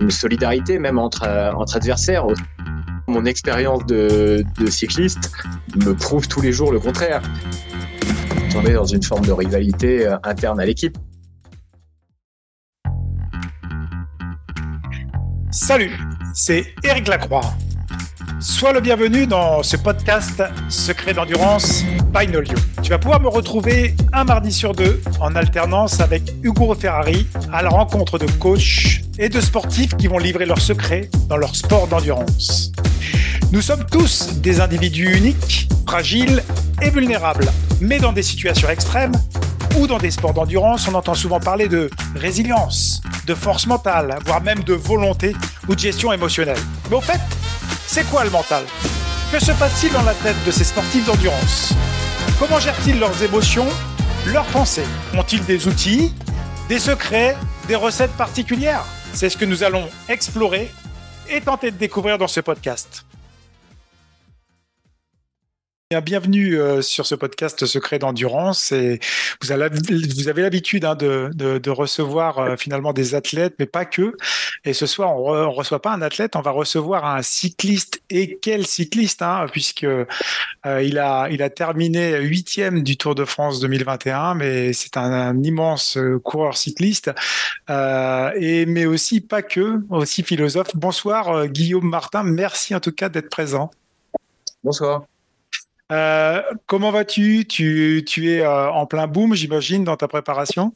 une solidarité même entre, entre adversaires. Mon expérience de, de cycliste me prouve tous les jours le contraire. On est dans une forme de rivalité interne à l'équipe. Salut, c'est Eric Lacroix. Sois le bienvenu dans ce podcast Secret d'endurance by Nolio. Tu vas pouvoir me retrouver un mardi sur deux en alternance avec Hugo Ferrari à la rencontre de coachs et de sportifs qui vont livrer leurs secrets dans leur sport d'endurance. Nous sommes tous des individus uniques, fragiles et vulnérables, mais dans des situations extrêmes ou dans des sports d'endurance, on entend souvent parler de résilience, de force mentale, voire même de volonté ou de gestion émotionnelle. Mais au fait, c'est quoi le mental? Que se passe-t-il dans la tête de ces sportifs d'endurance? Comment gèrent-ils leurs émotions, leurs pensées? Ont-ils des outils, des secrets, des recettes particulières? C'est ce que nous allons explorer et tenter de découvrir dans ce podcast. Bienvenue euh, sur ce podcast Secret d'endurance. Vous avez, l'habitude hein, de, recevoir euh, finalement des athlètes, mais pas que. Et ce soir, on ne reçoit pas un athlète, on va recevoir un cycliste. Et quel cycliste, hein, puisque euh, il a terminé huitième du Tour de France 2021, mais c'est un, un, immense coureur cycliste. et mais aussi pas que, aussi philosophe. Bonsoir Guillaume Martin. Merci en tout cas d'être présent. Bonsoir. Euh, comment vas-tu? Tu, es euh, en plein boom, j'imagine, dans ta préparation?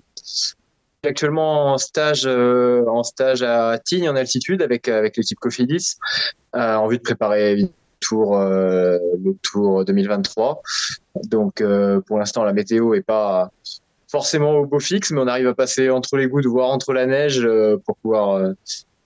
Actuellement en stage, euh, en stage à Tignes en altitude avec, l'équipe Cofidis, en vue de préparer le tour, le tour 2023. Donc pour l'instant, la météo est pas forcément au beau fixe, mais on arrive à passer entre les gouttes, voire entre la neige pour pouvoir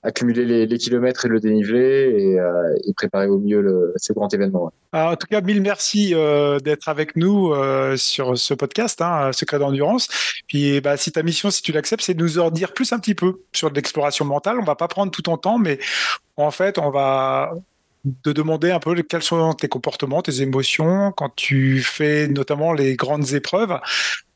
accumuler les, kilomètres et le dénivelé et, euh, préparer au mieux ce grand événement. Alors, en tout cas, mille merci euh, d'être avec nous euh, sur ce podcast, hein, Secret d'endurance. Puis, bah, si ta mission, si tu l'acceptes, c'est de nous en dire plus un petit peu sur l'exploration mentale. On va pas prendre tout ton temps, mais en fait, on va de demander un peu quels sont tes comportements, tes émotions quand tu fais notamment les grandes épreuves,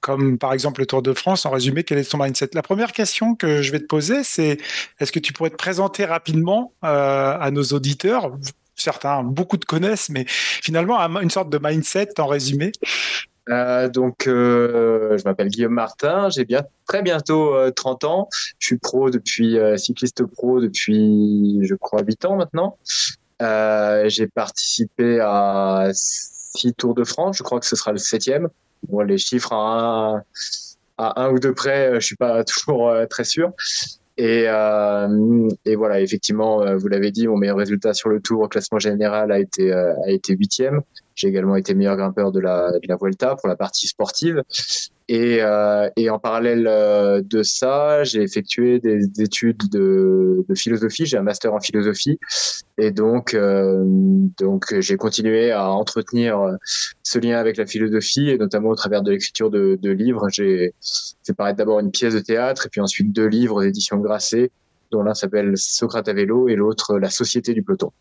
comme par exemple le Tour de France. En résumé, quel est ton mindset? La première question que je vais te poser, c'est est-ce que tu pourrais te présenter rapidement euh, à nos auditeurs? Certains, beaucoup te connaissent, mais finalement, une sorte de mindset en résumé. Euh, donc, euh, je m'appelle Guillaume Martin, j'ai bien très bientôt 30 ans. Je suis pro depuis cycliste pro depuis, je crois, 8 ans maintenant. J'ai participé à six Tours de France. Je crois que ce sera le septième. Bon, les chiffres à un, à un ou deux près, je suis pas toujours euh, très sûr. Et, euh, et, voilà, effectivement, euh, vous l'avez dit, mon meilleur résultat sur le tour au classement général a été a été huitième. J'ai également été meilleur grimpeur de la de la Vuelta pour la partie sportive. Et, euh, et, en parallèle euh, de ça, j'ai effectué des, études de, de philosophie. J'ai un master en philosophie, et donc euh, donc j'ai continué à entretenir ce lien avec la philosophie, et notamment au travers de l'écriture de, de, livres. J'ai fait paraître d'abord une pièce de théâtre, et puis ensuite deux livres d'édition Grasset, dont l'un s'appelle Socrate à vélo et l'autre La Société du peloton.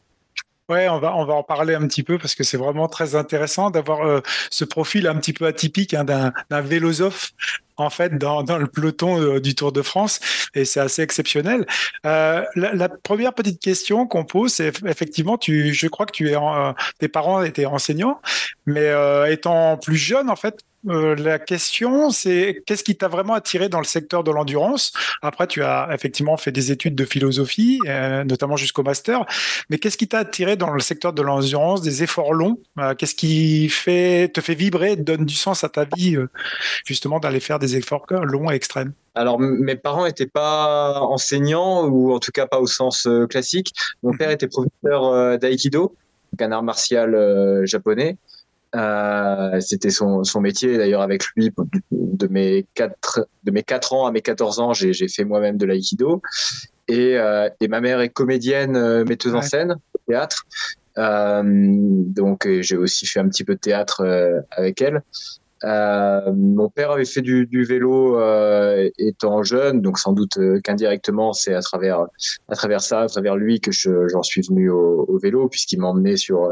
Ouais, on va, on va en parler un petit peu parce que c'est vraiment très intéressant d'avoir euh, ce profil un petit peu atypique hein, d'un vélosophe en fait dans, le peloton euh, du Tour de France et c'est assez exceptionnel. Euh, la, première petite question qu'on pose, c'est effectivement, tu, je crois que tu es, tes parents étaient enseignants, mais étant plus jeune en fait, euh, la question, c'est qu'est-ce qui t'a vraiment attiré dans le secteur de l'endurance? Après, tu as effectivement fait des études de philosophie, euh, notamment jusqu'au master. Mais qu'est-ce qui t'a attiré dans le secteur de l'endurance, des efforts longs? Euh, Qu'est-ce qui fait, te fait vibrer, donne du sens à ta vie, justement, d'aller faire des efforts longs et extrêmes? Alors, mes parents n'étaient pas enseignants, ou en tout cas pas au sens classique. Mon père était professeur d'aïkido, un art martial japonais. Euh, c'était son, son métier. D'ailleurs, avec lui, de mes quatre de mes quatre ans à mes 14 ans, j'ai fait moi-même de l'aïkido. Et, euh, et ma mère est comédienne, euh, metteuse ouais. en scène, théâtre. Euh, donc, j'ai aussi fait un petit peu de théâtre avec elle. Mon père avait fait du, du vélo étant jeune, donc sans doute qu'indirectement, c'est à travers à travers ça, à travers lui que j'en suis venu au, au vélo, puisqu'il m'emmenait sur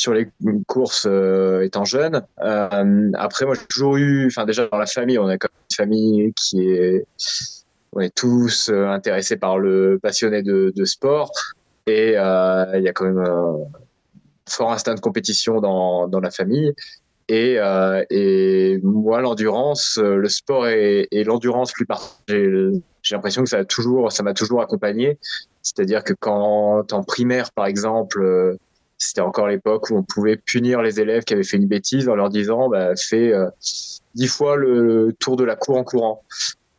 sur les courses euh, étant jeune. Euh, après, moi, j'ai toujours eu, enfin déjà dans la famille, on a comme une famille qui est on est tous intéressés par le passionné de, sport et il y a quand même un fort instinct de compétition dans, dans la famille. Et, et moi, l'endurance, le sport et, l'endurance plus particulièrement j'ai l'impression que ça a toujours, ça m'a toujours accompagné. C'est-à-dire que quand en primaire, par exemple, euh, c'était encore l'époque où on pouvait punir les élèves qui avaient fait une bêtise en leur disant, bah, fais euh, dix fois le tour de la cour en courant.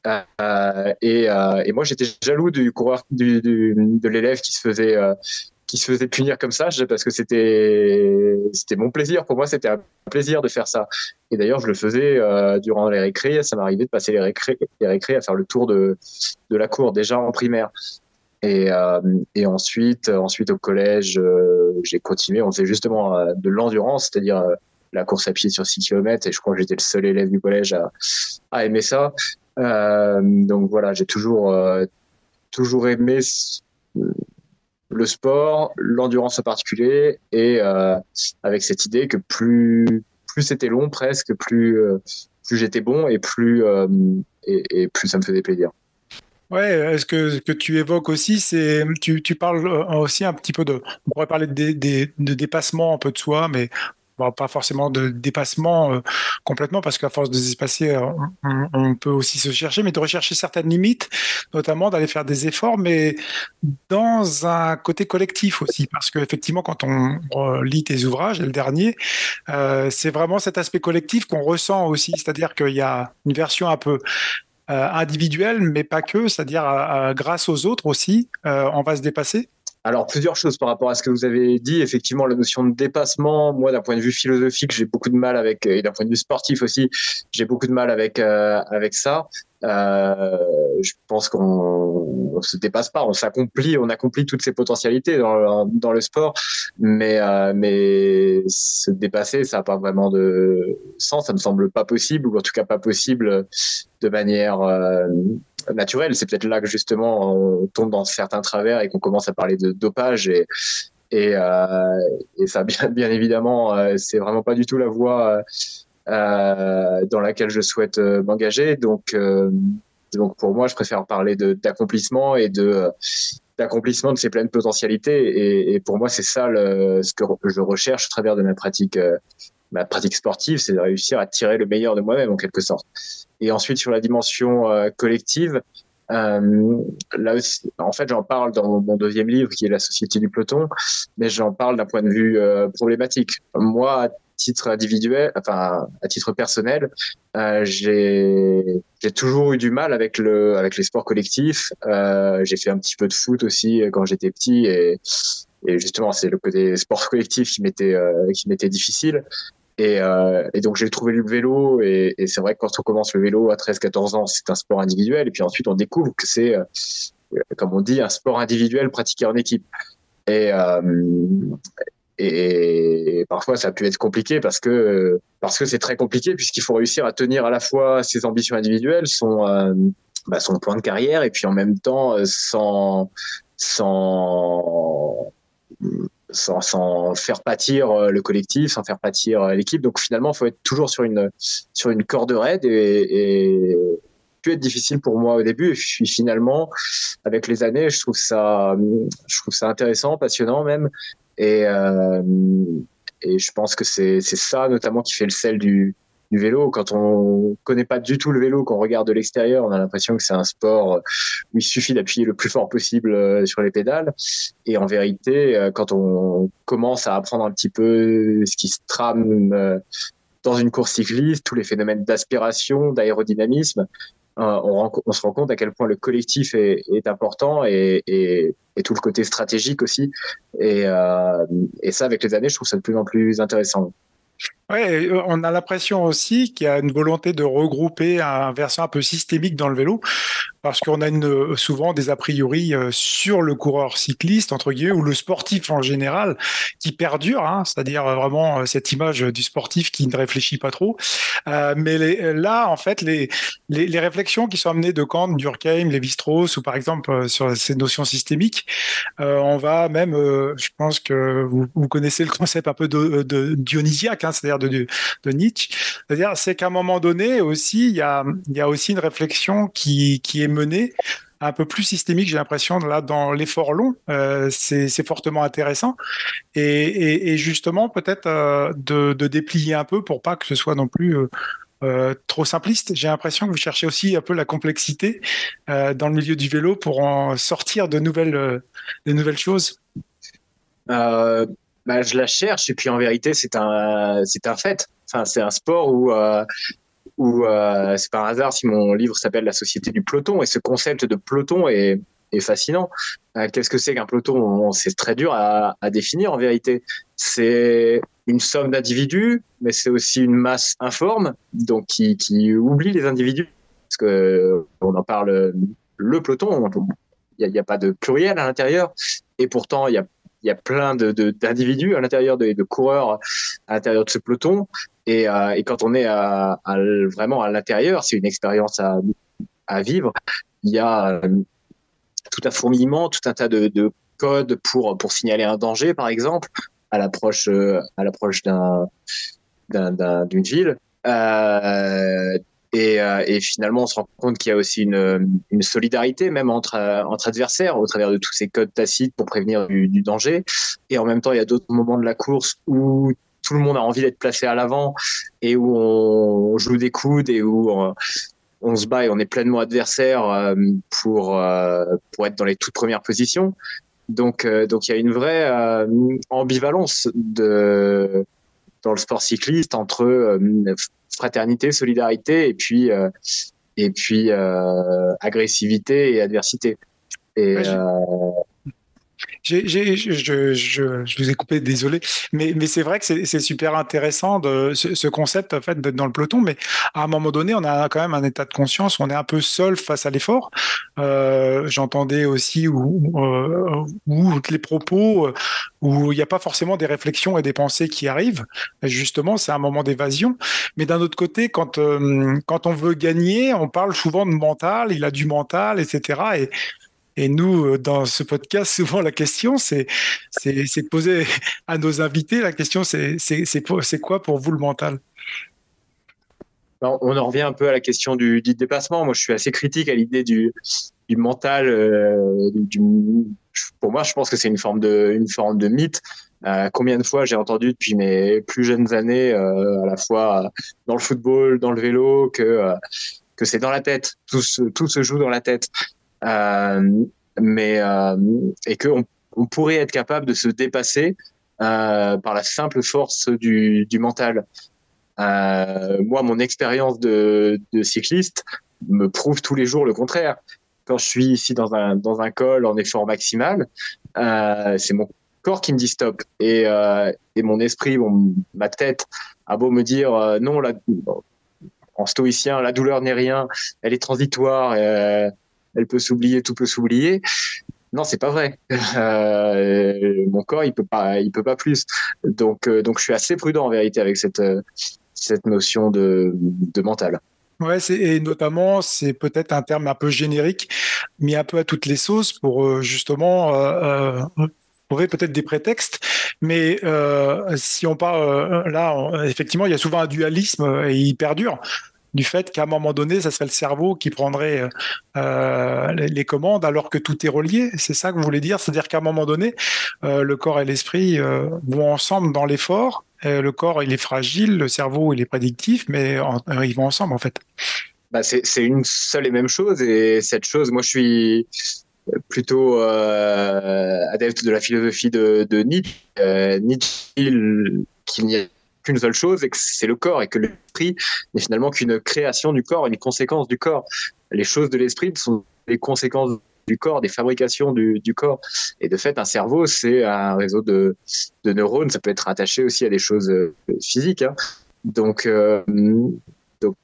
Euh, et, euh, et, moi, j'étais jaloux du coureur, du, du, de l'élève qui se faisait qui se faisait punir comme ça, parce que c'était c'était mon plaisir. Pour moi, c'était un plaisir de faire ça. Et d'ailleurs, je le faisais euh, durant les récrés. Ça m'arrivait de passer les récrés, les récrés à faire le tour de de la cour déjà en primaire. Et, euh, et ensuite, ensuite au collège, euh, j'ai continué. On faisait justement euh, de l'endurance, c'est-à-dire euh, la course à pied sur 6 km. Et je crois que j'étais le seul élève du collège à, à aimer ça. donc voilà, j'ai toujours toujours aimé le sport, l'endurance en particulier, et euh, avec cette idée que plus plus c'était long presque, plus euh, plus j'étais bon et plus euh, et, et, plus ça me faisait plaisir. Ouais, est-ce que ce que tu évoques aussi, c'est tu, tu parles aussi un petit peu de on pourrait parler de, de, dépassement un peu de soi, mais pas forcément de dépassement euh, complètement, parce qu'à force de se dépasser, euh, on, peut aussi se chercher, mais de rechercher certaines limites, notamment d'aller faire des efforts, mais dans un côté collectif aussi, parce qu'effectivement, quand on lit tes ouvrages, le dernier, euh, c'est vraiment cet aspect collectif qu'on ressent aussi, c'est-à-dire qu'il y a une version un peu euh, individuelle, mais pas que, c'est-à-dire grâce aux autres aussi, on va se dépasser. Alors, plusieurs choses par rapport à ce que vous avez dit. Effectivement, la notion de dépassement, moi, d'un point de vue philosophique, j'ai beaucoup de mal avec, et d'un point de vue sportif aussi, j'ai beaucoup de mal avec, euh, avec ça. Euh, je pense qu'on ne se dépasse pas, on s'accomplit, on accomplit toutes ses potentialités dans, dans le sport, mais, euh, mais se dépasser, ça n'a pas vraiment de sens, ça me semble pas possible, ou en tout cas pas possible de manière euh, naturelle. C'est peut-être là que justement on tombe dans certains travers et qu'on commence à parler de dopage et, euh, ça, bien, évidemment, euh, c'est vraiment pas du tout la voie euh, dans laquelle je souhaite euh, m'engager. Donc, euh, pour moi, je préfère parler d'accomplissement et d'accomplissement de ses pleines potentialités. Et, pour moi, c'est ça ce que je recherche au travers de ma pratique sportive, c'est de réussir à tirer le meilleur de moi-même en quelque sorte. Et ensuite sur la dimension collective, euh, là aussi, en fait, j'en parle dans mon deuxième livre qui est La Société du peloton, mais j'en parle d'un point de vue euh, problématique. Moi, titre individuel, enfin à titre personnel, euh, j'ai toujours eu du mal avec le avec les sports collectifs. Euh, j'ai fait un petit peu de foot aussi quand j'étais petit et et justement c'est le côté sport collectif qui m'était euh, qui m'était difficile. Et, euh, et, donc j'ai trouvé le vélo et, c'est vrai que quand on commence le vélo à 13-14 ans, c'est un sport individuel et puis ensuite on découvre que c'est, euh, comme on dit, un sport individuel pratiqué en équipe. Et, euh, et, parfois, ça a pu être compliqué parce que parce que c'est très compliqué puisqu'il faut réussir à tenir à la fois ses ambitions individuelles, son bah, son plan de carrière et puis en même temps sans sans sans, sans, faire pâtir euh, le collectif, sans faire pâtir l'équipe. Donc finalement, il faut être toujours sur une sur une corde raide et, et pu être difficile pour moi au début. Et puis finalement, avec les années, je trouve ça, je trouve ça intéressant, passionnant même. Et, euh, et je pense que c'est ça notamment qui fait le sel du, du vélo. Quand on connaît pas du tout le vélo, qu'on regarde de l'extérieur, on a l'impression que c'est un sport où il suffit d'appuyer le plus fort possible euh, sur les pédales. Et en vérité, euh, quand on commence à apprendre un petit peu ce qui se trame euh, dans une course cycliste, tous les phénomènes d'aspiration, d'aérodynamisme, on, se rend compte à quel point le collectif est, important et, tout le côté stratégique aussi. Et ça, avec les années, je trouve ça de plus en plus intéressant. Ouais, on a l'impression aussi qu'il y a une volonté de regrouper un versant un peu systémique dans le vélo, parce qu'on a une, souvent des a priori sur le coureur cycliste, entre guillemets, ou le sportif en général, qui perdure, hein, c'est-à-dire vraiment cette image du sportif qui ne réfléchit pas trop. Euh, mais là, en fait, les, réflexions qui sont amenées de Kant, Durkheim, Lévi-Strauss, ou par exemple sur ces notions systémiques, euh, on va même, euh, je pense que vous, connaissez le concept un peu de dionysiaque, hein, c'est-à-dire de, Nietzsche. C'est-à-dire, c'est qu'à un moment donné aussi, il y a, aussi une réflexion qui, est menée un peu plus systémique, j'ai l'impression, là, dans l'effort long. Euh, c'est fortement intéressant. Et, justement, peut-être euh, de, déplier un peu pour pas que ce soit non plus euh, trop simpliste. J'ai l'impression que vous cherchez aussi un peu la complexité dans le milieu du vélo pour en sortir de nouvelles choses. Bah, je la cherche et puis en vérité, c'est un, c'est un fait. Enfin, c'est un sport où où euh, c'est un hasard si mon livre s'appelle La société du peloton et ce concept de peloton est, fascinant. Euh, qu'est-ce que c'est qu'un peloton? C'est très dur à, définir en vérité. C'est une somme d'individus, mais c'est aussi une masse informe, donc qui, oublie les individus. Parce que on en parle le peloton, il n'y a, a, pas de pluriel à l'intérieur, et pourtant il y a il y a plein d'individus à l'intérieur de, coureurs à l'intérieur de ce peloton. Et, euh, quand on est vraiment à l'intérieur, c'est une expérience à, vivre. Il y a euh, tout un fourmillement, tout un tas de, de codes pour, signaler un danger, par exemple, à l'approche euh, d'une ville. Et, euh, et, finalement, on se rend compte qu'il y a aussi une, une solidarité, même entre, entre adversaires, au travers de tous ces codes tacites pour prévenir du, du danger. Et en même temps, il y a d'autres moments de la course où tout le monde a envie d'être placé à l'avant et où on, joue des coudes et où on, se bat et on est pleinement adversaire euh, pour, euh, pour être dans les toutes premières positions. Donc, donc il y a une vraie ambivalence de, dans le sport cycliste entre fraternité, solidarité et puis euh, et puis euh, agressivité et adversité. Et, je, vous ai coupé, désolé, mais, c'est vrai que c'est, super intéressant ce, ce, concept en fait d'être dans le peloton, mais à un moment donné, on a quand même un état de conscience, on est un peu seul face à l'effort. Euh, j'entendais aussi où, euh, où, les propos euh, où il n'y a pas forcément des réflexions et des pensées qui arrivent. Justement, c'est un moment d'évasion. Mais d'un autre côté, quand on veut gagner, on parle souvent de mental, il a du mental, etc. Et et nous, euh, dans ce podcast, souvent la question, c'est de poser à nos invités, la question, c'est quoi pour vous le mental? On en revient un peu à la question du, du dépassement. Moi, je suis assez critique à l'idée du, mental. Euh, pour moi, je pense que c'est une forme de, mythe. Euh, combien de fois j'ai entendu depuis mes plus jeunes années, à la fois dans le football, dans le vélo, que c'est dans la tête. Tout se joue dans la tête. Euh, mais euh, et qu'on on pourrait être capable de se dépasser euh, par la simple force du, du mental. moi, mon expérience de, de cycliste me prouve tous les jours le contraire quand je suis ici dans un, dans un col en effort maximal, euh, c'est mon corps qui me dit stop. Et, euh, et mon esprit, mon, ma tête a beau me dire euh, non, la, en stoïcien, la douleur n'est rien, elle est transitoire, elle peut s'oublier, tout peut s'oublier. Non, c'est pas vrai. Euh, mon corps, il peut pas, il peut pas plus. Donc, euh, donc, je suis assez prudent en vérité avec cette euh, cette notion de, de mental. Ouais, et notamment, c'est peut-être un terme un peu générique, mis un peu à toutes les sauces pour justement trouver peut-être des prétextes. Mais si on parle là, effectivement, il y a souvent un dualisme et il perdure du fait qu'à un moment donné, ça serait le cerveau qui prendrait euh, les commandes alors que tout est relié. C'est ça que vous voulez dire? C'est-à-dire qu'à un moment donné, euh, le corps et l'esprit euh, vont ensemble dans l'effort. le corps, il est fragile, le cerveau, il est prédictif, mais ils vont ensemble en fait. Bah, c'est une seule et même chose. Et cette chose, moi, je suis plutôt adepte de la philosophie de, Nietzsche. Nietzsche, n'y a qu'une seule chose et que c'est le corps et que l'esprit n'est finalement qu'une création du corps, une conséquence du corps. Les choses de l'esprit sont les conséquences du corps, des fabrications du, corps. Et de fait, un cerveau, c'est un réseau de, de, neurones. Ça peut être attaché aussi à des choses euh, physiques. Hein. Donc, euh, donc,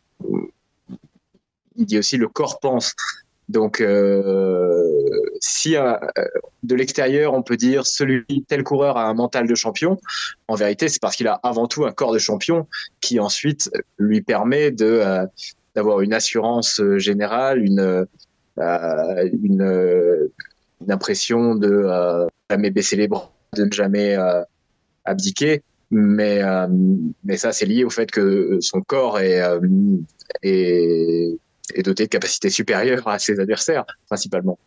il dit aussi le corps pense. Donc, euh, si euh, de l'extérieur, on peut dire celui tel coureur a un mental de champion, en vérité, c'est parce qu'il a avant tout un corps de champion qui ensuite lui permet de euh, d'avoir une assurance générale, une une, impression de jamais baisser les bras, de ne jamais abdiquer. mais mais ça c'est lié au fait que son corps est est doté de capacités supérieures à ses adversaires principalement.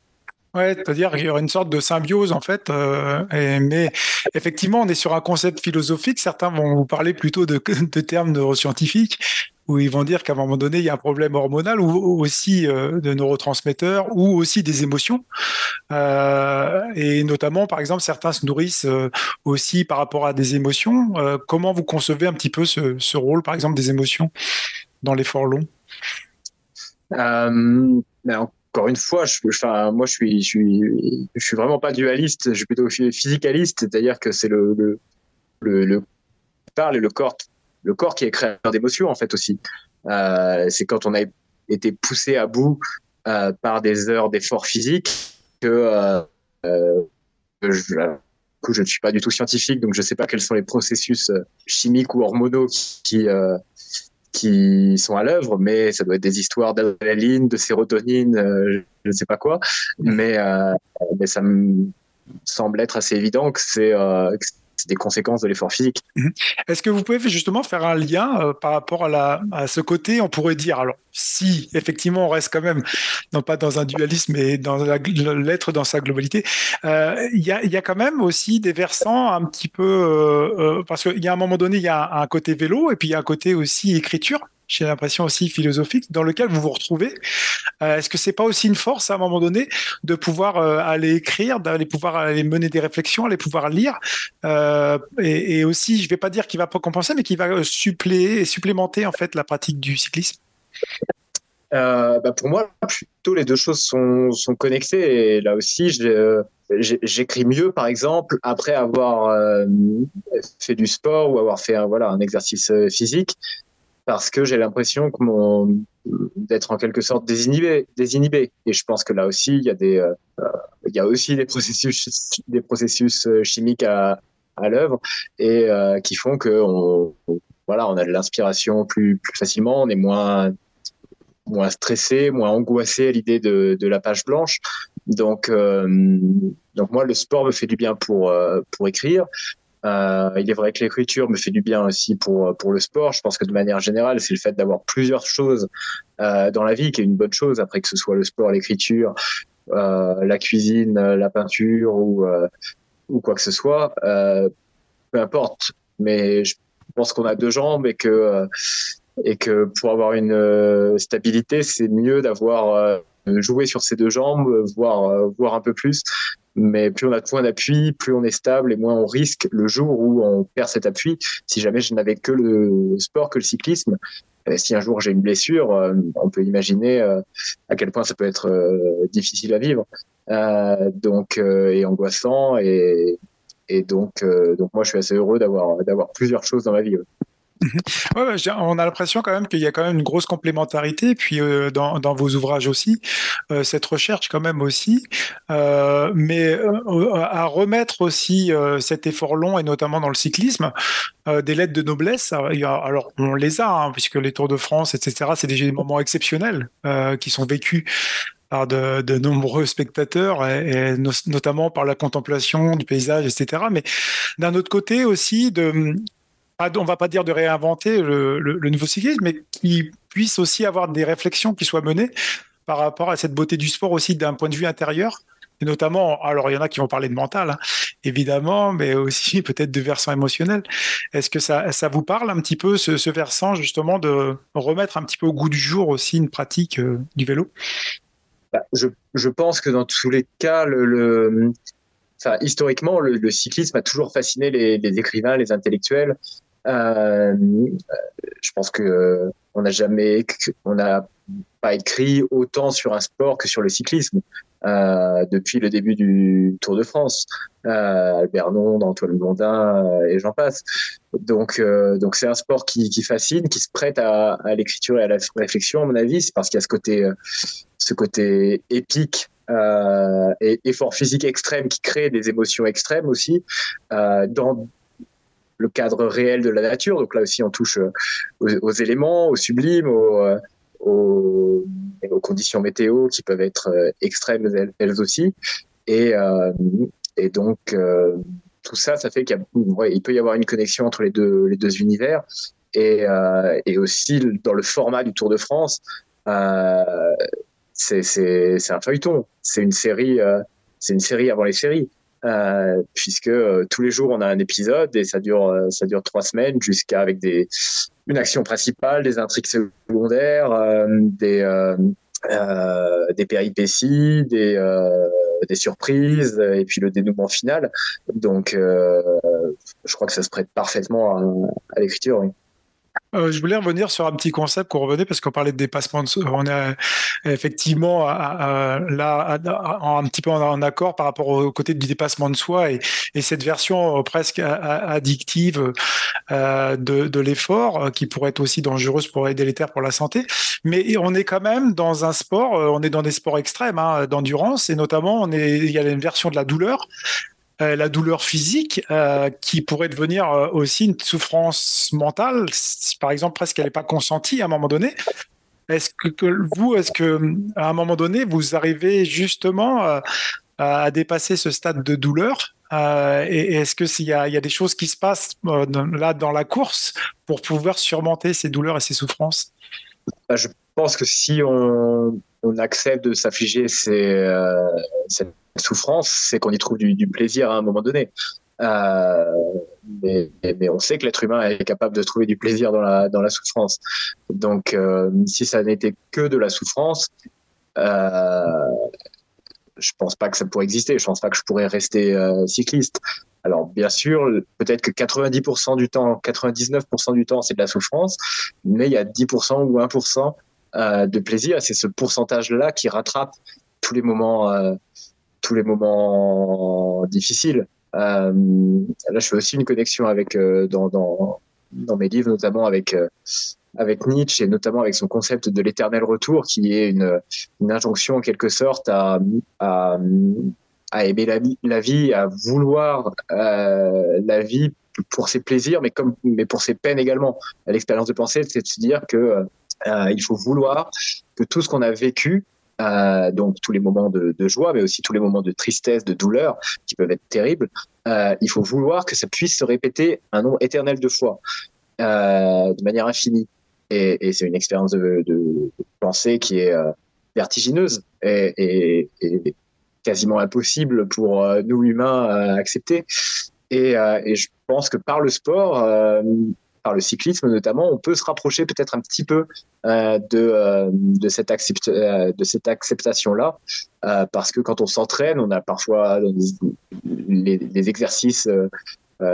Ouais, c'est-à-dire qu'il y aurait une sorte de symbiose en fait, euh, mais effectivement, on est sur un concept philosophique. Certains vont vous parler plutôt de, termes neuroscientifiques, où ils vont dire qu'à un moment donné, il y a un problème hormonal ou, aussi euh, de neurotransmetteurs ou aussi des émotions. Euh, et notamment, par exemple, certains se nourrissent aussi par rapport à des émotions. Comment vous concevez un petit peu ce, ce, rôle, par exemple, des émotions dans l'effort long? Euh, encore une fois, je, enfin, moi, je suis, suis, vraiment pas dualiste. Je suis plutôt physicaliste, c'est-à-dire que c'est le, le, le, le parle et le corps, le corps qui est créateur d'émotions en fait aussi. Euh, c'est quand on a été poussé à bout euh, par des heures d'effort physique que, euh, euh que je, je ne suis pas du tout scientifique, donc je ne sais pas quels sont les processus euh, chimiques ou hormonaux qui, qui, euh, qui sont à l'œuvre, mais ça doit être des histoires d'adrénaline, de sérotonine, euh, je ne sais pas quoi. Mais, euh, mais ça me semble être assez évident que c'est euh, des conséquences de l'effort physique. Mhm. Est-ce que vous pouvez justement faire un lien euh, par rapport à, ce côté On pourrait dire, alors si effectivement on reste quand même, non pas dans un dualisme, mais dans l'être dans sa globalité, euh, il y, a, quand même aussi des versants un petit peu, euh, parce qu'il y a un moment donné, il y a un côté vélo et puis il y a un côté aussi écriture j'ai l'impression aussi philosophique, dans lequel vous vous retrouvez. Euh, Est-ce que c'est pas aussi une force à un moment donné de pouvoir euh, aller écrire, d'aller pouvoir aller mener des réflexions, aller pouvoir lire, euh, et, aussi, je vais pas dire qu'il va pas compenser, mais qu'il va suppléer et supplémenter en fait la pratique du cyclisme? Bah pour moi, plutôt les deux choses sont, sont connectées. Et là aussi, j'écris mieux, par exemple, après avoir fait du sport ou avoir fait voilà, un exercice physique parce que j'ai l'impression d'être en quelque sorte désinhibé, désinhibé. Et je pense que là aussi, il y a euh, a aussi des processus, euh, chimiques à, l'œuvre et euh, qui font que on, voilà, on a de l'inspiration plus, facilement, on est moins, stressé, moins angoissé à l'idée de, la page blanche. Donc, euh, donc moi, le sport me fait du bien pour, euh, pour écrire. Euh, il est vrai que l'écriture me fait du bien aussi pour pour le sport. Je pense que de manière générale, c'est le fait d'avoir plusieurs choses euh, dans la vie qui est une bonne chose. Après que ce soit le sport, l'écriture, euh, la cuisine, la peinture ou euh, ou quoi que ce soit, euh, peu importe. Mais je pense qu'on a deux jambes et que euh, et que pour avoir une stabilité, c'est mieux d'avoir joué sur ces deux jambes, voire voir un peu plus mais plus on a de points d'appui, plus on est stable et moins on risque le jour où on perd cet appui. Si jamais je n'avais que le sport, que le cyclisme, euh, si un jour j'ai une blessure, euh, on peut imaginer euh, à quel point ça peut être difficile à vivre, donc et angoissant et, donc donc moi je suis assez heureux d'avoir d'avoir plusieurs choses dans ma vie. On a l'impression quand même qu'il y a quand même une grosse complémentarité, puis euh, dans, vos ouvrages aussi, euh, cette recherche quand même aussi, euh, mais à remettre aussi cet effort long, et notamment dans le cyclisme, des lettres de noblesse. Alors, on les a, hein, puisque les Tours de France, etc., c'est des moments exceptionnels qui sont vécus par de, nombreux spectateurs, et notamment par la contemplation du paysage, etc. Mais d'un autre côté aussi, de on va pas dire de réinventer le, nouveau cyclisme, mais qui puisse aussi avoir des réflexions qui soient menées par rapport à cette beauté du sport aussi d'un point de vue intérieur. Et notamment, alors il y en a qui vont parler de mental, hein, évidemment, mais aussi peut-être de versant émotionnel. Est-ce que ça, ça vous parle un petit peu, ce, ce, versant justement de remettre un petit peu au goût du jour aussi une pratique euh, du vélo? Bah, je, je, pense que dans tous les cas, le, historiquement, le, cyclisme a toujours fasciné les écrivains, les intellectuels. Euh, je pense que euh, on n'a jamais, on n'a pas écrit autant sur un sport que sur le cyclisme euh, depuis le début du Tour de France. Euh, Albert Nonde, Antoine Blondin euh, et j'en passe. Donc, euh, donc c'est un sport qui, fascine, qui se prête à, à l'écriture et à la réflexion, à mon avis. C'est parce qu'il y a ce côté, ce côté épique et effort physique extrême qui crée des émotions extrêmes aussi dans le cadre réel de la nature. Donc là aussi, on touche euh, aux, éléments, aux sublimes, aux, euh, aux, aux, conditions météo qui peuvent être euh, extrêmes elles, aussi. Et, et donc, tout ça, ça fait qu'il il peut y avoir une connexion entre les deux, les deux univers. Et, et aussi dans le format du Tour de France, c'est un feuilleton. C'est une série, c'est une série avant les séries. Euh, puisque euh, tous les jours on a un épisode et ça dure euh, ça dure trois semaines jusqu'à avec des une action principale, des intrigues secondaires, des des péripéties, des des surprises et puis le dénouement final. Donc je crois que ça se prête parfaitement à, à l'écriture. Oui. Euh, je voulais revenir sur un petit concept qu'on revenait parce qu'on parlait de dépassement. De... On est effectivement là un petit peu en, accord par rapport au côté du dépassement de soi et, cette version euh, presque addictive euh, de, l'effort qui pourrait être aussi dangereuse pour et délétère pour la santé. Mais on est quand même dans un sport, on est dans des sports extrêmes, hein, d'endurance et notamment il y a une version de la douleur euh, la douleur physique euh, qui pourrait devenir euh, aussi une souffrance mentale, par exemple presque qu'elle n'est pas consentie à un moment donné. Est-ce que, vous, est-ce que à un moment donné, vous arrivez justement à dépasser ce stade de douleur et, est-ce que s'il y, y, a des choses qui se passent là dans la course pour pouvoir surmonter ces douleurs et ces souffrances? Bah, Je pense que si on, accepte de s'affliger cette souffrance, c'est qu'on y trouve du, plaisir à un moment donné. Euh, mais, on sait que l'être humain est capable de trouver du plaisir dans la, souffrance. Donc, euh, si ça n'était que de la souffrance, euh, je pense pas que ça pourrait exister. Je pense pas que je pourrais rester euh, cycliste. Alors, bien sûr, peut-être que 90% du temps, 99% du temps, c'est de la souffrance, mais il y a 10% ou 1% de plaisir. C'est ce pourcentage-là qui rattrape tous les moments tous les moments difficiles. Euh, là, je fais aussi une connexion avec euh, dans, mes livres, notamment avec euh, avec Nietzsche et notamment avec son concept de l'éternel retour, qui est une, une injonction en quelque sorte à, à, aimer la vie, la vie, à vouloir la vie pour ses plaisirs, mais comme mais pour ses peines également. L'expérience de pensée, c'est de se dire que il faut vouloir que tout ce qu'on a vécu euh, donc tous les moments de, joie, mais aussi tous les moments de tristesse, de douleur, qui peuvent être terribles. Euh, il faut vouloir que ça puisse se répéter un nombre éternel de fois, euh, de manière infinie. Et, c'est une expérience de, pensée qui est vertigineuse et, quasiment impossible pour nous humains à accepter. Et, et, je pense que par le sport, par le cyclisme notamment, on peut se rapprocher peut-être un petit peu euh, de, euh, de, cette, accept, euh, de cette acceptation-là, parce que quand on s'entraîne, on a parfois les, les exercices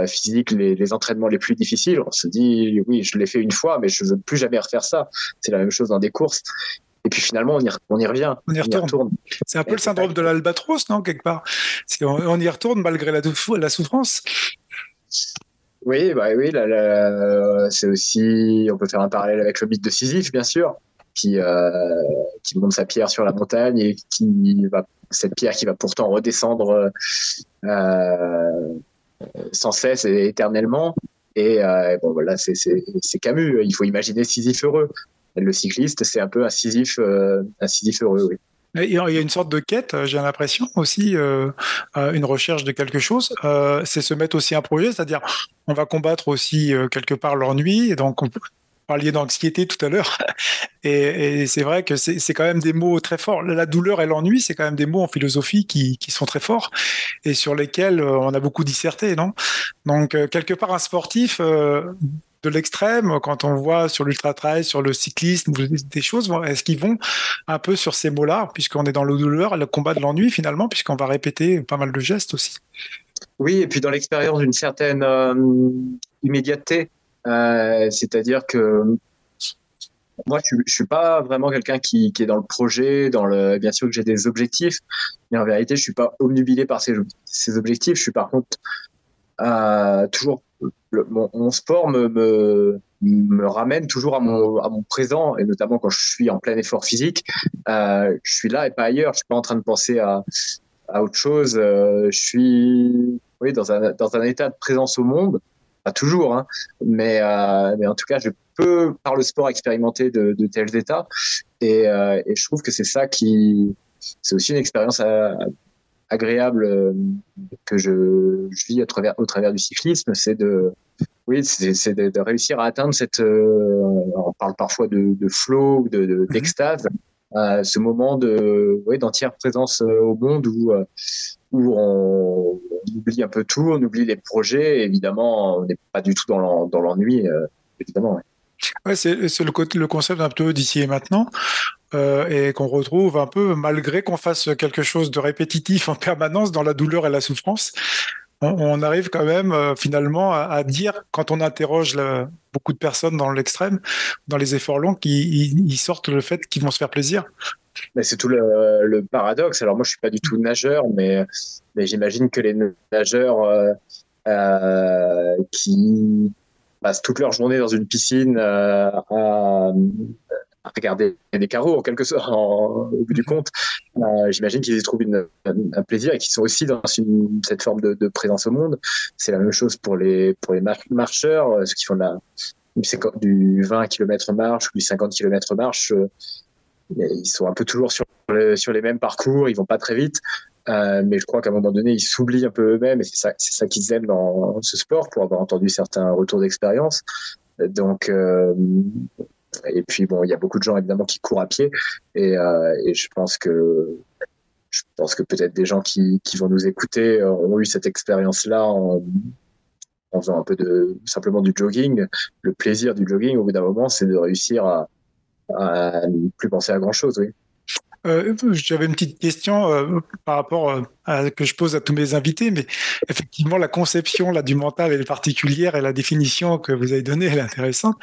physiques, les, les, entraînements les plus difficiles. On se dit, oui, je l'ai fait une fois, mais je ne veux plus jamais refaire ça. C'est la même chose dans des courses. Et puis finalement, on y, on y revient. On y retourne. C'est un peu le syndrome de l'albatros, non, quelque part? On, on, y retourne malgré la, la souffrance? Oui, bah oui, c'est aussi, on peut faire un parallèle avec le mythe de Sisyphe, bien sûr, qui, euh, qui monte sa pierre sur la montagne et qui va, cette pierre qui va pourtant redescendre euh, sans cesse et éternellement. Et euh, bon, voilà, c'est Camus. Il faut imaginer Sisyphe heureux. Le cycliste, c'est un peu un Sisyphe, un Sisyphe heureux, oui. Il y a une sorte de quête, euh, j'ai l'impression aussi, euh, euh, une recherche de quelque chose. c'est se mettre aussi un projet, c'est-à-dire on va combattre aussi quelque part l'ennui. Donc on parliez d'anxiété tout à l'heure, et, c'est vrai que c'est quand même des mots très forts. La douleur et l'ennui, c'est quand même des mots en philosophie qui, qui, sont très forts et sur lesquels on a beaucoup disserté, non? Donc quelque part un sportif de l'extrême, quand on voit sur l'ultra-trail, sur le cyclisme, des choses, est-ce qu'ils vont un peu sur ces mots-là, puisqu'on est dans le douleur, le combat de l'ennui finalement, puisqu'on va répéter pas mal de gestes aussi Oui, et puis dans l'expérience d'une certaine euh, immédiateté, euh, c'est-à-dire que moi, je, je suis pas vraiment quelqu'un qui, est dans le projet, dans le. Bien sûr que j'ai des objectifs, mais en vérité, je suis pas omnubilé par ces, objectifs. Je suis par contre euh, toujours mon, sport me, ramène toujours à mon, présent et notamment quand je suis en plein effort physique, euh, je suis là et pas ailleurs. Je suis pas en train de penser à, autre chose. Euh, je suis dans un état de présence au monde, pas toujours, hein, mais euh, mais en tout cas je peux par le sport expérimenter de, tels états et je trouve que c'est ça qui c'est aussi une expérience à, agréable que je, vis à travers, au travers du cyclisme, c'est de, oui, c'est de, réussir à atteindre cette, on parle parfois de, de flow, de mhm. d'extase, ce moment de, oui, d'entière présence au monde où, où on, oublie un peu tout, on oublie les projets. évidemment, on n'est pas du tout dans l'ennui, évidemment. Ouais, c'est le, le, concept un peu d'ici et maintenant, euh, et qu'on retrouve un peu, malgré qu'on fasse quelque chose de répétitif en permanence dans la douleur et la souffrance, on, arrive quand même euh, finalement à, dire, quand on interroge beaucoup de personnes dans l'extrême, dans les efforts longs, qu'ils sortent le fait qu'ils vont se faire plaisir. C'est tout le, paradoxe. Alors moi, je suis pas du tout nageur, mais, j'imagine que les nageurs euh, qui passent toute leur journée dans une piscine à, regarder des carreaux en quelque sorte au bout du compte. Euh, j'imagine qu'ils y trouvent un plaisir et qu'ils sont aussi dans cette forme de, présence au monde. C'est la même chose pour les pour les marcheurs, euh, ceux qui font la, du 20 km marche ou du 50 km marche. ils sont un peu toujours sur, sur les mêmes parcours, ils vont pas très vite. Euh, mais je crois qu'à un moment donné, ils s'oublient un peu eux-mêmes et c'est ça, c'est ça qu'ils aiment dans ce sport pour avoir entendu certains retours d'expérience. Donc, euh, et puis bon, il y a beaucoup de gens évidemment qui courent à pied et, euh, je pense que je pense que peut-être des gens qui, vont nous écouter ont eu cette expérience-là en, faisant un peu de simplement du jogging. Le plaisir du jogging, au bout d'un moment, c'est de réussir à, ne plus penser à grand chose. Oui. Euh, j'avais une petite question euh, par rapport euh, que je pose à tous mes invités, mais effectivement, la conception là, du mental est particulière et la définition que vous avez donnée est intéressante.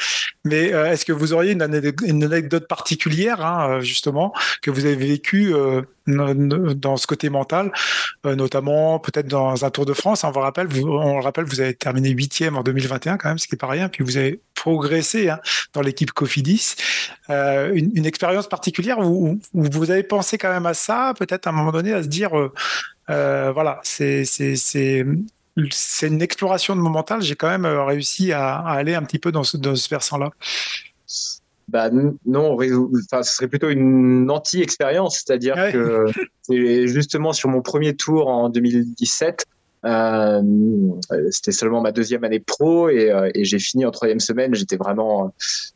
Mais est-ce que vous auriez une, anecdote particulière, hein, justement, que vous avez vécue dans ce côté mental, notamment peut-être dans un Tour de France On vous rappelle, vous, on le rappelle, vous avez terminé huitième en 2021 quand même, ce qui n'est pas rien, puis vous avez progressé hein, dans l'équipe Cofidis. une, expérience particulière où, vous avez pensé quand même à ça, peut-être à un moment donné, à se dire, euh, euh, voilà, c'est c'est une exploration de mon mental. J'ai quand même euh, réussi à, aller un petit peu dans ce, versant-là. Bah non, enfin, ce serait plutôt une anti-expérience, c'est-à-dire que justement sur mon premier tour en 2017 euh, c'était seulement ma deuxième année pro et, euh, et j'ai fini en troisième semaine. J'étais vraiment,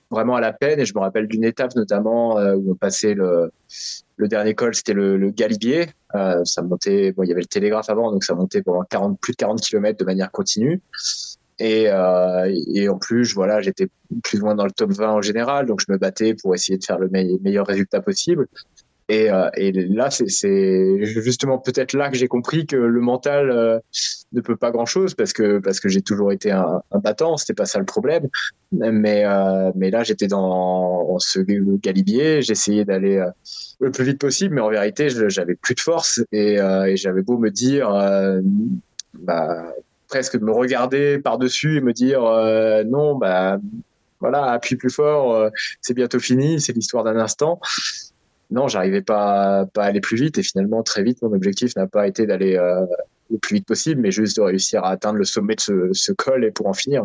vraiment à la peine et je me rappelle d'une étape notamment euh, où on passait le, dernier col, c'était le, le, Galibier. Euh, ça montait, bon, il y avait le télégraphe avant, donc ça montait pendant 40, plus de 40 km de manière continue. Et, euh, et en plus, voilà, j'étais plus ou moins dans le top 20 en général, donc je me battais pour essayer de faire le meilleur résultat possible. Et, euh, et là, c'est justement peut-être là que j'ai compris que le mental euh, ne peut pas grand-chose parce que parce que j'ai toujours été un, un battant, c'était pas ça le problème. Mais euh, mais là, j'étais dans ce galibier, j'essayais d'aller euh, le plus vite possible, mais en vérité, j'avais plus de force et, et j'avais beau me dire, bah, presque de me regarder par dessus et me dire non, bah voilà, appuie plus fort, c'est bientôt fini, c'est l'histoire d'un instant non, j'arrivais pas, pas à aller plus vite et finalement très vite mon objectif n'a pas été d'aller euh, le plus vite possible, mais juste de réussir à atteindre le sommet de ce, col et pour en finir.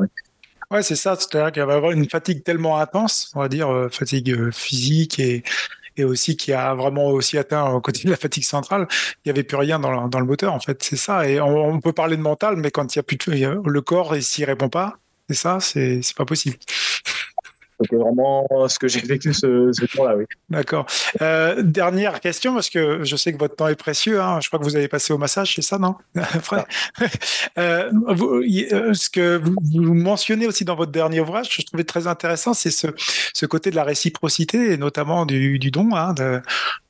Ouais, c'est ça. C'est-à-dire qu'il va y avoir une fatigue tellement intense, on va dire euh, fatigue euh, physique et, et aussi qui a vraiment aussi atteint au côté de la fatigue centrale. Il n'y avait plus rien dans le, dans le moteur en fait. C'est ça. Et on, peut parler de mental, mais quand il y a plus de, le corps s'y répond pas, c'est ça, c'est pas possible. C'était vraiment ce que j'ai vécu ce, ce temps-là, oui. D'accord. Euh, dernière question, parce que je sais que votre temps est précieux. Hein. Je crois que vous avez passé au massage, c'est ça, non? Ah. euh, euh, Ce que vous, mentionnez aussi dans votre dernier ouvrage, que je trouvais très intéressant, c'est ce, ce, côté de la réciprocité, et notamment du, du don. Hein, de,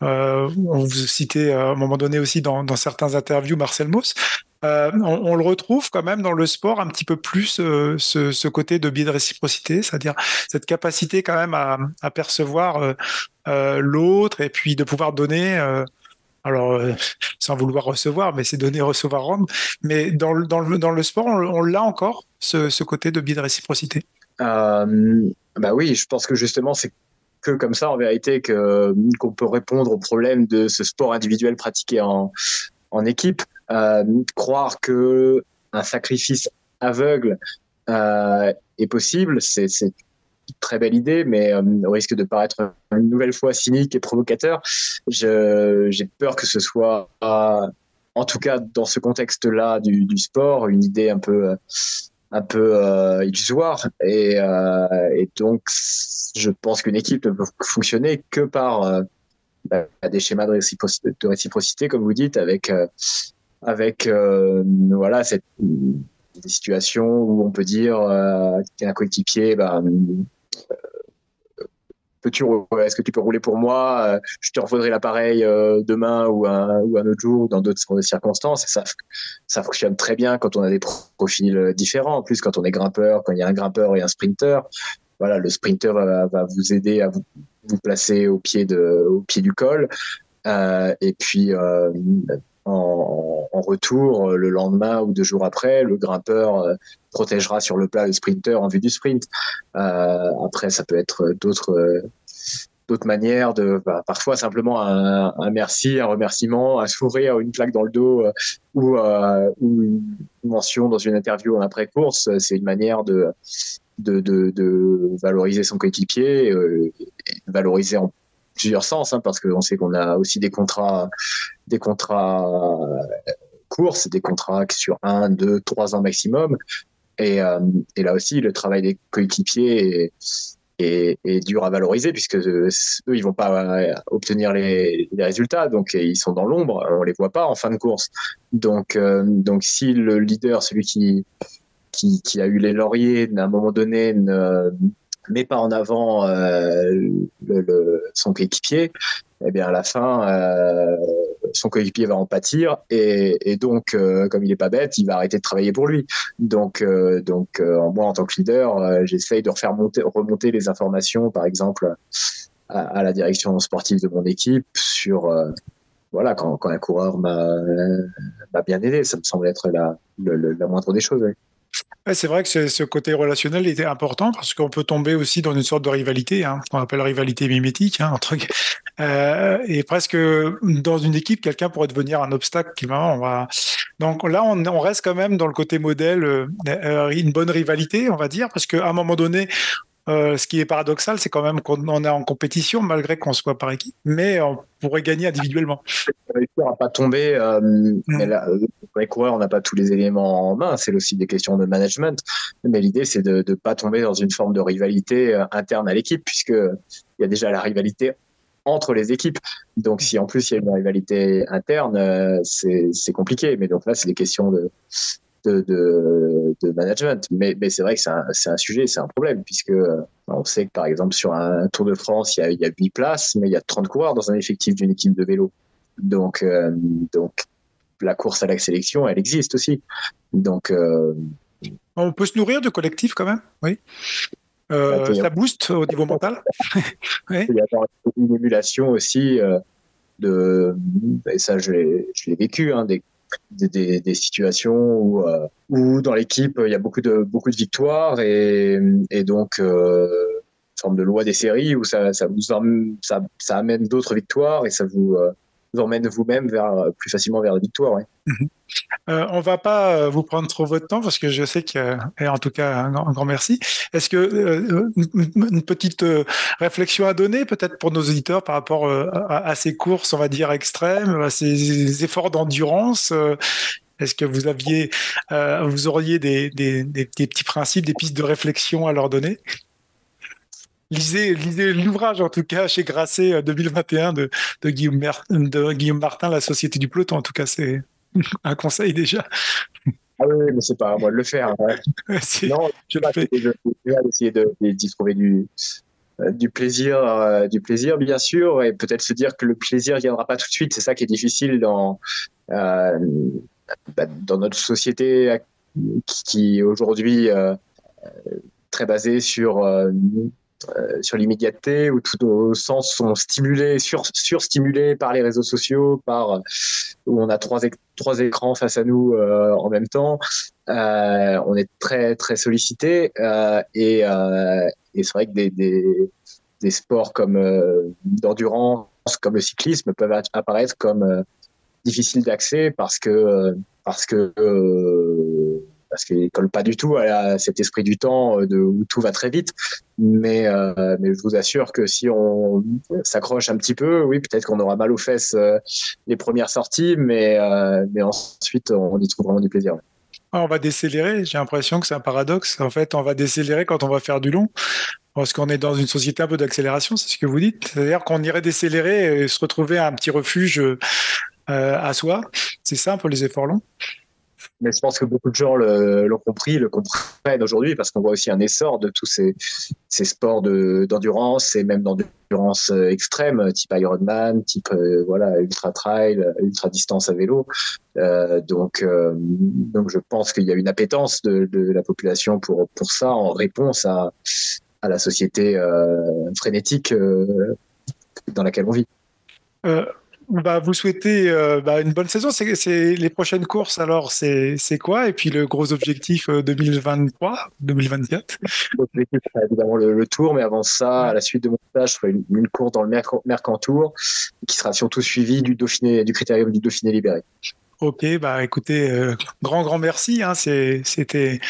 euh, vous citait à un moment donné aussi dans, dans certains interviews Marcel Mauss. Euh, on, le retrouve quand même dans le sport un petit peu plus euh, ce, côté de biais de réciprocité, c'est-à-dire cette capacité quand même à, percevoir euh, l'autre et puis de pouvoir donner. alors, sans vouloir recevoir, mais c'est donner, recevoir, rendre. Mais dans le, dans le, dans le sport, on, l'a encore, ce, côté de biais de réciprocité. bah oui, je pense que justement, c'est que comme ça, en vérité, qu'on peut répondre au problème de ce sport individuel pratiqué en, en équipe. Euh, croire que un sacrifice aveugle euh, est possible, c'est une très belle idée, mais euh, au risque de paraître une nouvelle fois cynique et provocateur, j'ai peur que ce soit en tout cas dans ce contexte-là du, sport, une idée un peu un peu illusoire. Et, donc je pense qu'une équipe ne peut fonctionner que par bah, des schémas de réciprocité, comme vous dites, avec avec voilà cette des situations où on peut dire qu'un coéquipier bah, peux-tu est-ce que tu peux rouler pour moi euh, je te refaudrai l'appareil euh, demain ou un, ou un autre jour dans d'autres circonstances ça ça fonctionne très bien quand on a des profils différents. En plus quand on est grimpeur quand il y a un grimpeur et un sprinter voilà le sprinter va, vous aider à vous, placer au pied de au pied du col. Euh, et puis en, retour, le lendemain ou deux jours après, le grimpeur protégera sur le plat le sprinter en vue du sprint. Euh, après, ça peut être d'autres d'autres manières de bah, parfois simplement un, merci un remerciement un sourire une claque dans le dos euh, ou, euh, une mention dans une interview en après course c'est une manière de valoriser son coéquipier euh, valoriser en plusieurs sens hein, parce qu'on sait qu'on a aussi des contrats des contrats courses des contrats sur un deux trois ans maximum et, euh, et, là aussi, le travail des coéquipiers est, dur à valoriser puisque eux, ils vont pas euh, obtenir les, résultats, donc ils sont dans l'ombre, on les voit pas en fin de course. Donc, euh, donc si le leader, celui qui, qui, qui a eu les lauriers, à un moment donné, ne met pas en avant le, le, son coéquipier, eh bien à la fin, euh, son coéquipier va en pâtir et, et donc, euh, comme il est pas bête, il va arrêter de travailler pour lui. Donc, euh, donc moi en tant que leader, j'essaye de refaire monter, remonter les informations, par exemple, à, à, la direction sportive de mon équipe sur voilà quand, quand un coureur m'a bien aidé. Ça me semble être la, la moindre des choses. Oui c'est vrai que ce côté relationnel était important parce qu'on peut tomber aussi dans une sorte de rivalité, hein, qu'on appelle rivalité mimétique, hein, entre, euh, et presque dans une équipe, quelqu'un pourrait devenir un obstacle. On va... Donc là, on, reste quand même dans le côté modèle, euh, euh une bonne rivalité, on va dire, parce qu'à un moment donné, euh, ce qui est paradoxal, c'est quand même qu'on est en compétition malgré qu'on soit par équipe, mais on pourrait gagner individuellement. On va pas tomber, euh, mm. mais là, pour les coureurs, on n'a pas tous les éléments en main. C'est aussi des questions de management, mais l'idée c'est de ne pas tomber dans une forme de rivalité euh, interne à l'équipe, puisque il y a déjà la rivalité entre les équipes. Donc, si en plus il y a une rivalité interne, euh, c'est compliqué. Mais donc là, c'est des questions de, de, de, de management. Mais, mais c'est vrai que c'est un, un, sujet, c'est un problème, puisque euh, on sait que par exemple sur un Tour de France, il y a, il y a 8 places, mais il y a 30 coureurs dans un effectif d'une équipe de vélo. Donc, euh, donc la course à la sélection, elle existe aussi. Donc, euh, on peut se nourrir de collectif quand même, oui. Euh, ça booste au niveau mental. Il y a une émulation aussi de, et ça je l'ai vécu, hein, des, des, situations où, euh, où dans l'équipe il y a beaucoup de beaucoup de victoires et, donc euh, forme de loi des séries où ça vous ça amène d'autres victoires et ça vous euh, vous emmène vous-même vers plus facilement vers la victoire. Ouais. Mhm. Euh, on va pas euh, vous prendre trop votre temps parce que je sais que, et en tout cas, un grand, merci. Est-ce que euh, une petite euh, réflexion à donner peut-être pour nos auditeurs par rapport à, ces courses, on va dire extrêmes, à ces efforts d'endurance Est-ce que vous aviez, vous auriez des petits principes, des pistes de réflexion à leur donner? Lisez, lisez l'ouvrage en tout cas chez Grasset 2021 de, de, Guillaume, de Guillaume Martin, La Société du peloton. En tout cas, c'est un conseil déjà. Ah oui, mais c'est pas à moi de le faire. Hein. non, je le fais. essayer d'y trouver du, euh, du plaisir, euh, du plaisir bien sûr, et peut-être se dire que le plaisir viendra pas tout de suite. C'est ça qui est difficile dans euh, bah, dans notre société qui, qui aujourd'hui euh, très basée sur euh, sur l'immédiateté où tous nos sens sont stimulés, sur, surstimulés par les réseaux sociaux, par où on a trois, trois écrans face à nous euh, en même temps. Euh, on est très très sollicité et, c'est vrai que des, des, des sports comme d'endurance, comme le cyclisme, peuvent apparaître comme difficiles d'accès parce que parce que parce qu'il colle pas du tout à, cet esprit du temps de, où tout va très vite. Mais, mais je vous assure que si on s'accroche un petit peu, oui, peut-être qu'on aura mal aux fesses les premières sorties, mais, ensuite, on y trouve vraiment du plaisir. On va décélérer. J'ai l'impression que c'est un paradoxe. En fait, on va décélérer quand on va faire du long. Parce qu'on est dans une société un peu d'accélération, c'est ce que vous dites. C'est-à-dire qu'on irait décélérer et se retrouver à un petit refuge euh, à soi. C'est ça pour les efforts longs mais je pense que beaucoup de gens l'ont compris, le comprennent aujourd'hui parce qu'on voit aussi un essor de tous ces, ces sports d'endurance et même d'endurance euh, extrême, type Ironman, type euh, voilà ultra trail, ultra distance à vélo. Euh, donc, donc je pense qu'il y a une appétence de, de, la population pour pour ça en réponse à à la société frénétique dans laquelle on vit. Bah, vous souhaitez euh, bah, une bonne saison. C'est les prochaines courses, alors c'est quoi? Et puis le gros objectif 2023, 2024 L'objectif évidemment le, Tour, mais avant ça, à la suite de mon stage, je ferai une, course dans le Mercantour, qui sera surtout suivie du Dauphiné, du critérium du Dauphiné libéré. Ok, bah écoutez, euh, grand grand merci. Hein, c'était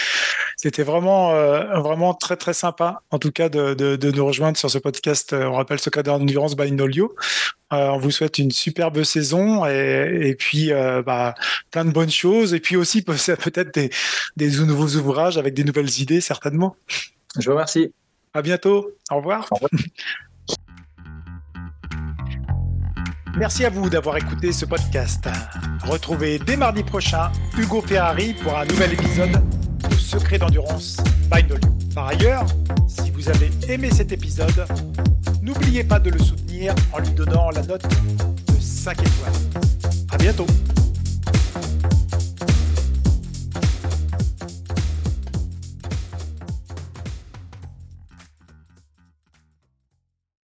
c'était vraiment euh, vraiment très très sympa, en tout cas de, de, nous rejoindre sur ce podcast. Euh, on rappelle ce cas d'endurance by Nolio. on vous souhaite une superbe saison et, et puis bah, plein de bonnes choses et puis aussi peut-être des, des nouveaux ouvrages avec des nouvelles idées certainement. Je vous remercie. À bientôt. Au revoir. Au revoir. Merci à vous d'avoir écouté ce podcast. Retrouvez dès mardi prochain Hugo Ferrari pour un nouvel épisode de Secret d'endurance by Par ailleurs, si vous avez aimé cet épisode, n'oubliez pas de le soutenir en lui donnant la note de 5 étoiles. À bientôt.